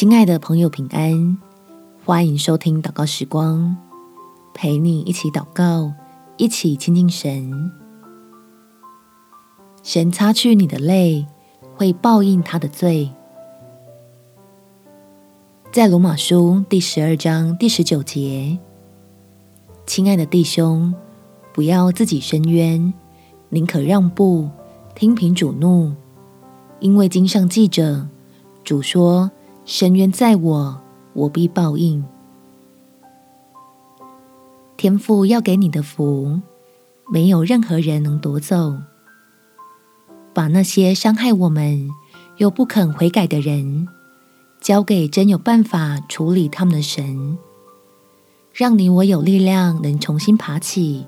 亲爱的朋友，平安！欢迎收听祷告时光，陪你一起祷告，一起亲近神。神擦去你的泪，会报应他的罪。在罗马书第十二章第十九节，亲爱的弟兄，不要自己伸冤，宁可让步，听凭主怒，因为经上记着，主说。神冤在我，我必报应。天父要给你的福，没有任何人能夺走。把那些伤害我们又不肯悔改的人，交给真有办法处理他们的神，让你我有力量能重新爬起，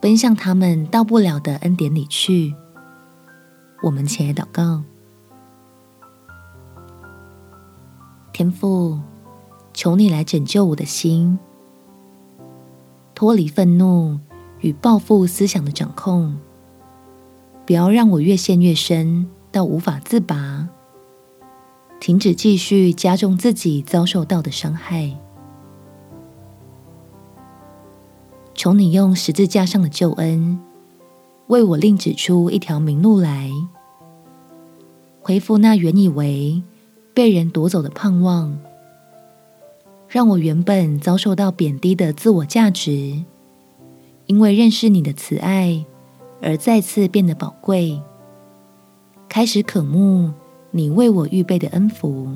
奔向他们到不了的恩典里去。我们前来祷告。天父，求你来拯救我的心，脱离愤怒与报复思想的掌控，不要让我越陷越深到无法自拔，停止继续加重自己遭受到的伤害。求你用十字架上的救恩，为我另指出一条明路来，恢复那原以为被人夺走的盼望，让我原本遭受到贬低的自我价值，因为认识你的慈爱而再次变得宝贵，开始渴慕你为我预备的恩福。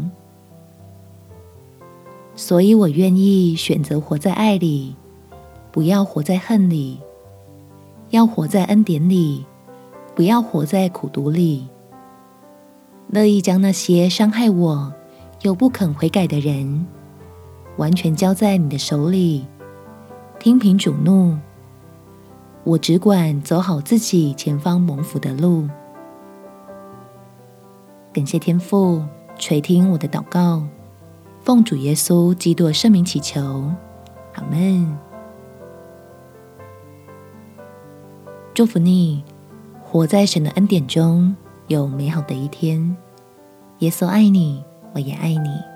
所以我愿意选择活在爱里，不要活在恨里；要活在恩典里，不要活在苦毒里。乐意将那些伤害我又不肯悔改的人，完全交在你的手里，听凭主怒。我只管走好自己前方蒙福的路。感谢天父垂听我的祷告，奉主耶稣基督圣名祈求，阿门。祝福你，活在神的恩典中。有美好的一天，耶稣爱你，我也爱你。